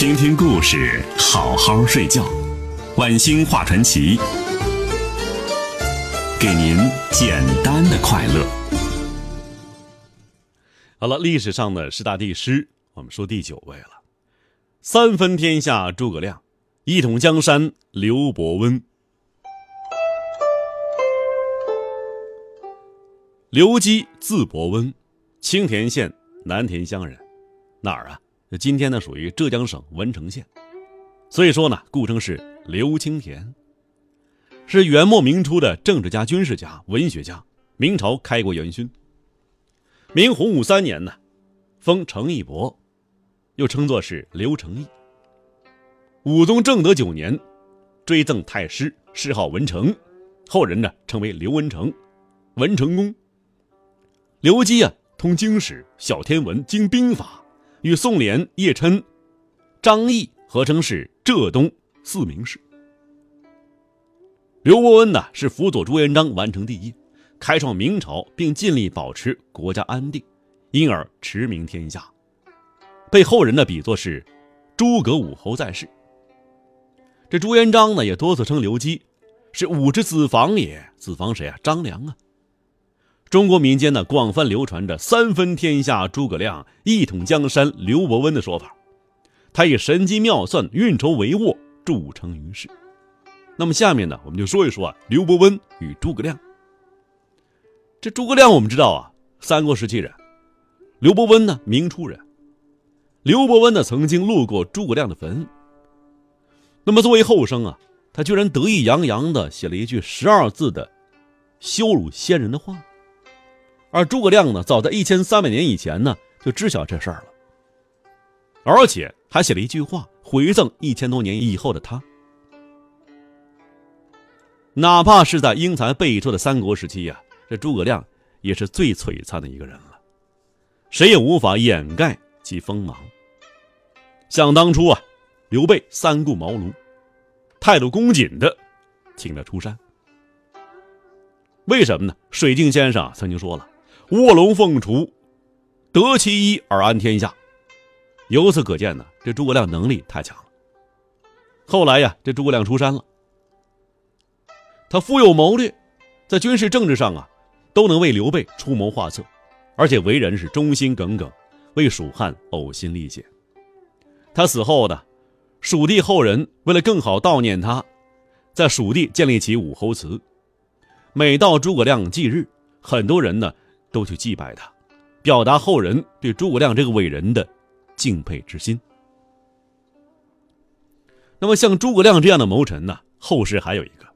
听听故事，好好睡觉。晚星画传奇，给您简单的快乐。好了，历史上的十大帝师，我们说第九位了。三分天下诸葛亮，一统江山刘伯温。刘基字伯温，青田县南田乡人，哪儿啊？今天呢，属于浙江省文成县，所以说呢，故称是刘青田。是元末明初的政治家、军事家、文学家，明朝开国元勋。明洪武三年呢，封成义伯，又称作是刘成义。武宗正德九年，追赠太师，谥号文成，后人呢称为刘文成、文成公。刘基啊，通经史、晓天文、经兵法。与宋濂、叶琛、张毅合称是浙东四名士。刘伯温呢是辅佐朱元璋完成帝业，开创明朝，并尽力保持国家安定，因而驰名天下，被后人呢比作是诸葛武侯在世。这朱元璋呢也多次称刘基是武之子房也，子房谁啊？张良啊。中国民间呢广泛流传着“三分天下诸葛亮，一统江山刘伯温”的说法。他以神机妙算、运筹帷幄著称于世。那么下面呢，我们就说一说啊，刘伯温与诸葛亮。这诸葛亮我们知道啊，三国时期人；刘伯温呢，明初人。刘伯温呢，曾经路过诸葛亮的坟。那么作为后生啊，他居然得意洋洋地写了一句十二字的羞辱先人的话。而诸葛亮呢，早在一千三百年以前呢，就知晓这事儿了，而且还写了一句话回赠一千多年以后的他。哪怕是在英才辈出的三国时期呀，这诸葛亮也是最璀璨的一个人了，谁也无法掩盖其锋芒。想当初啊，刘备三顾茅庐，态度恭谨的请他出山。为什么呢？水镜先生曾经说了。卧龙凤雏，得其一而安天下。由此可见呢，这诸葛亮能力太强了。后来呀，这诸葛亮出山了，他富有谋略，在军事政治上啊，都能为刘备出谋划策，而且为人是忠心耿耿，为蜀汉呕心沥血。他死后呢，蜀地后人为了更好悼念他，在蜀地建立起武侯祠。每到诸葛亮忌日，很多人呢。都去祭拜他，表达后人对诸葛亮这个伟人的敬佩之心。那么，像诸葛亮这样的谋臣呢，后世还有一个，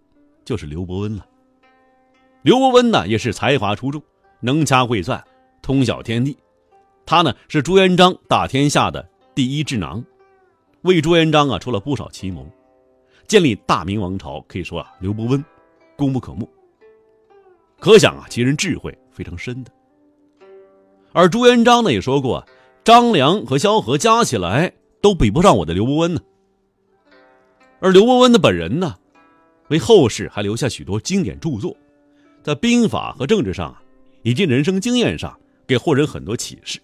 就是刘伯温了。刘伯温呢，也是才华出众，能掐会算，通晓天地。他呢，是朱元璋打天下的第一智囊，为朱元璋啊出了不少奇谋，建立大明王朝。可以说啊，刘伯温功不可没。可想啊，其人智慧。非常深的，而朱元璋呢也说过，张良和萧何加起来都比不上我的刘伯温呢。而刘伯温的本人呢，为后世还留下许多经典著作，在兵法和政治上啊，以及人生经验上，给后人很多启示。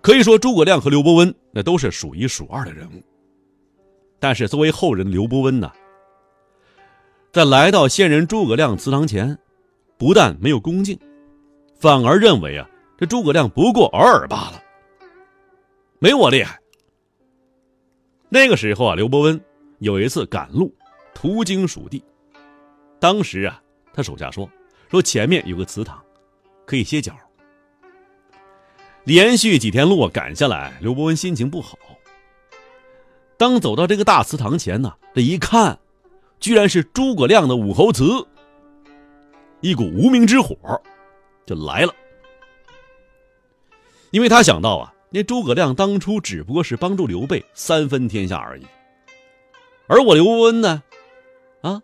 可以说，诸葛亮和刘伯温那都是数一数二的人物。但是，作为后人刘伯温呢？在来到先人诸葛亮祠堂前，不但没有恭敬，反而认为啊，这诸葛亮不过尔尔罢了，没我厉害。那个时候啊，刘伯温有一次赶路，途经蜀地，当时啊，他手下说说前面有个祠堂，可以歇脚。连续几天路赶下来，刘伯温心情不好。当走到这个大祠堂前呢，这一看。居然是诸葛亮的武侯祠，一股无名之火就来了。因为他想到啊，那诸葛亮当初只不过是帮助刘备三分天下而已，而我刘伯温呢，啊，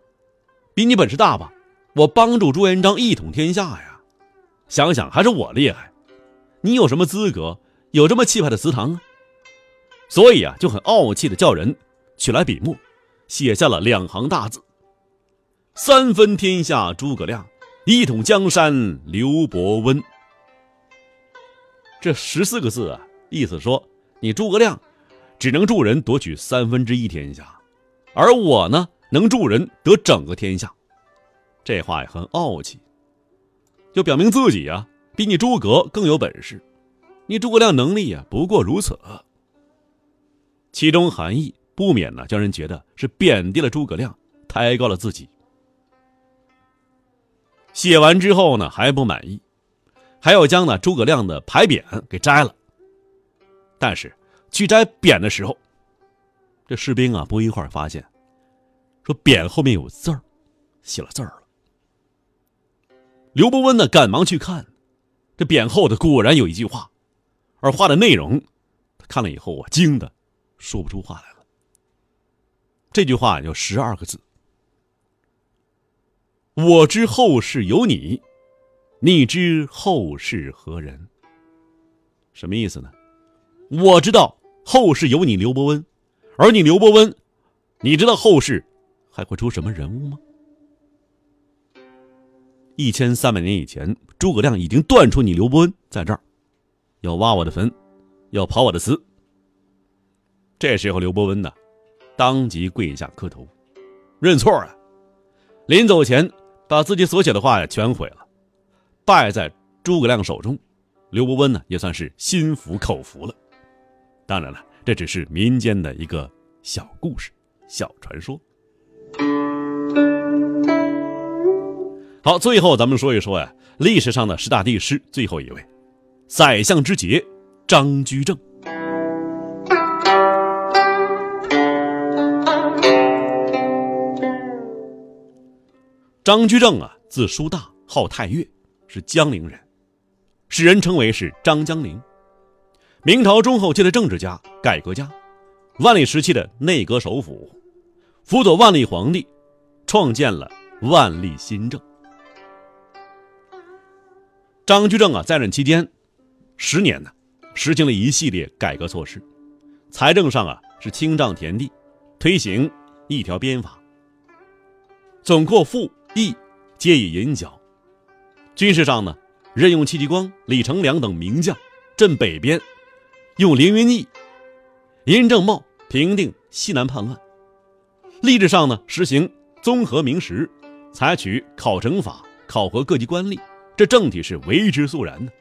比你本事大吧？我帮助朱元璋一统天下呀！想想还是我厉害，你有什么资格有这么气派的祠堂啊？所以啊，就很傲气的叫人取来笔墨。写下了两行大字：“三分天下诸葛亮，一统江山刘伯温。”这十四个字啊，意思说你诸葛亮只能助人夺取三分之一天下，而我呢能助人得整个天下。这话也很傲气，就表明自己呀比你诸葛更有本事，你诸葛亮能力呀不过如此。其中含义不免呢叫人觉得是贬低了诸葛亮，抬高了自己。写完之后呢还不满意，还要将呢诸葛亮的牌匾给摘了。但是去摘匾的时候，这士兵啊不一会儿发现，说匾后面有字儿，写了字儿了。刘伯温呢赶忙去看，这匾后的果然有一句话，而话的内容，他看了以后啊惊的说不出话来了。这句话有十二个字。我知后事有你，你知后事何人？什么意思呢？我知道后事有你刘伯温，而你刘伯温，你知道后世还会出什么人物吗？一千三百年以前，诸葛亮已经断出你刘伯温在这儿，要挖我的坟，要刨我的祠。这时候，刘伯温呢，当即跪下磕头，认错啊！临走前。把自己所写的话呀全毁了，败在诸葛亮手中，刘伯温呢也算是心服口服了。当然了，这只是民间的一个小故事、小传说。好，最后咱们说一说呀，历史上的十大帝师最后一位，宰相之杰张居正。张居正啊，字叔大，号太岳，是江陵人，世人称为是张江陵。明朝中后期的政治家、改革家，万历时期的内阁首辅，辅佐万历皇帝，创建了万历新政。张居正啊，在任期间十年呢，实行了一系列改革措施，财政上啊是清账田地，推行一条鞭法，总括赋。义皆以银角，军事上呢，任用戚继光、李成梁等名将镇北边，用凌云翼、殷正茂平定西南叛乱。吏治上呢，实行综合明实，采取考成法考核各级官吏，这政体是为之肃然的。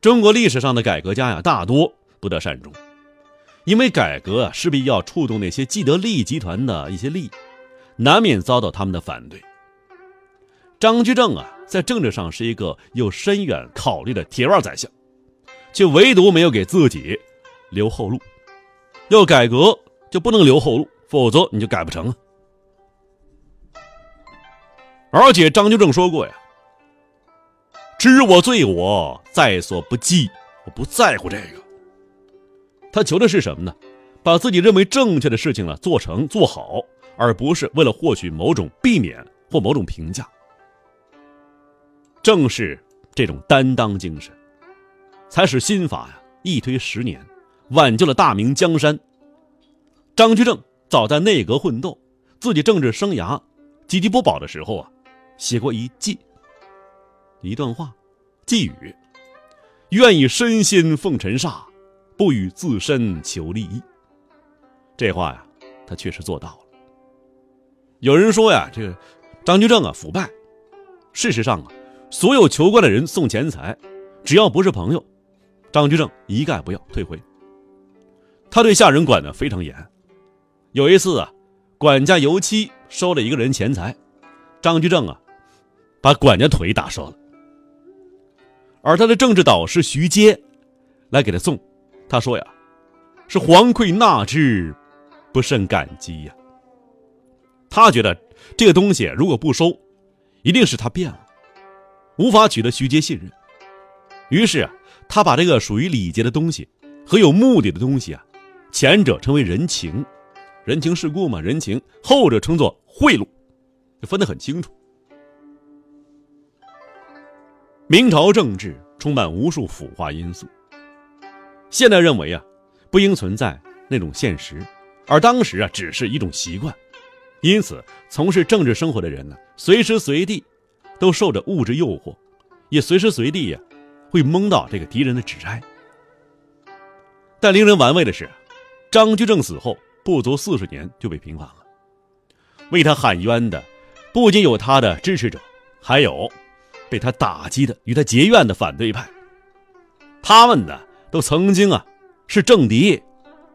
中国历史上的改革家呀，大多不得善终，因为改革啊，势必要触动那些既得利益集团的一些利益。难免遭到他们的反对。张居正啊，在政治上是一个有深远考虑的铁腕宰相，却唯独没有给自己留后路。要改革就不能留后路，否则你就改不成啊。而且张居正说过呀：“知我罪，我在所不计，我不在乎这个。”他求的是什么呢？把自己认为正确的事情呢做成做好。而不是为了获取某种避免或某种评价。正是这种担当精神，才使新法呀一推十年，挽救了大明江山。张居正早在内阁混斗，自己政治生涯岌岌不保的时候啊，写过一寄，一段话，寄语：“愿以身心奉尘煞，不与自身求利益。”这话呀，他确实做到了。有人说呀，这个张居正啊腐败。事实上啊，所有求官的人送钱财，只要不是朋友，张居正一概不要退回。他对下人管的非常严。有一次啊，管家尤七收了一个人钱财，张居正啊，把管家腿打折了。而他的政治导师徐阶来给他送，他说呀，是黄愧纳之，不甚感激呀。他觉得这个东西如果不收，一定是他变了，无法取得徐阶信任。于是啊，他把这个属于礼节的东西和有目的的东西啊，前者称为人情，人情世故嘛，人情；后者称作贿赂，就分得很清楚。明朝政治充满无数腐化因素，现代认为啊，不应存在那种现实，而当时啊，只是一种习惯。因此，从事政治生活的人呢，随时随地都受着物质诱惑，也随时随地呀会蒙到这个敌人的指摘，但令人玩味的是，张居正死后不足四十年就被平反了。为他喊冤的，不仅有他的支持者，还有被他打击的、与他结怨的反对派。他们呢，都曾经啊是政敌，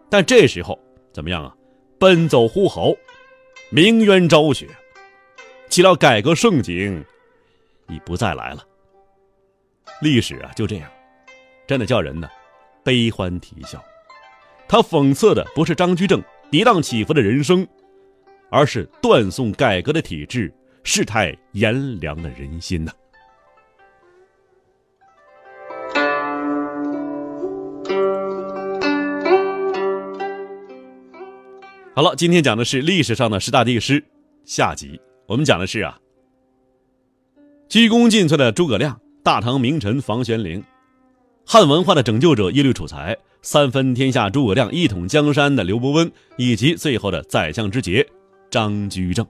但这时候怎么样啊？奔走呼吼，鸣冤昭雪，岂料改革盛景已不再来了。历史啊，就这样，真的叫人呢悲欢啼笑。他讽刺的不是张居正跌宕起伏的人生。而是断送改革的体制，世态炎凉的人心呐。好了，今天讲的是历史上的十大帝师下集。我们讲的是啊，鞠躬尽瘁的诸葛亮，大唐名臣房玄龄，汉文化的拯救者耶律楚材，三分天下诸葛亮一统江山的刘伯温，以及最后的宰相之杰。张居正。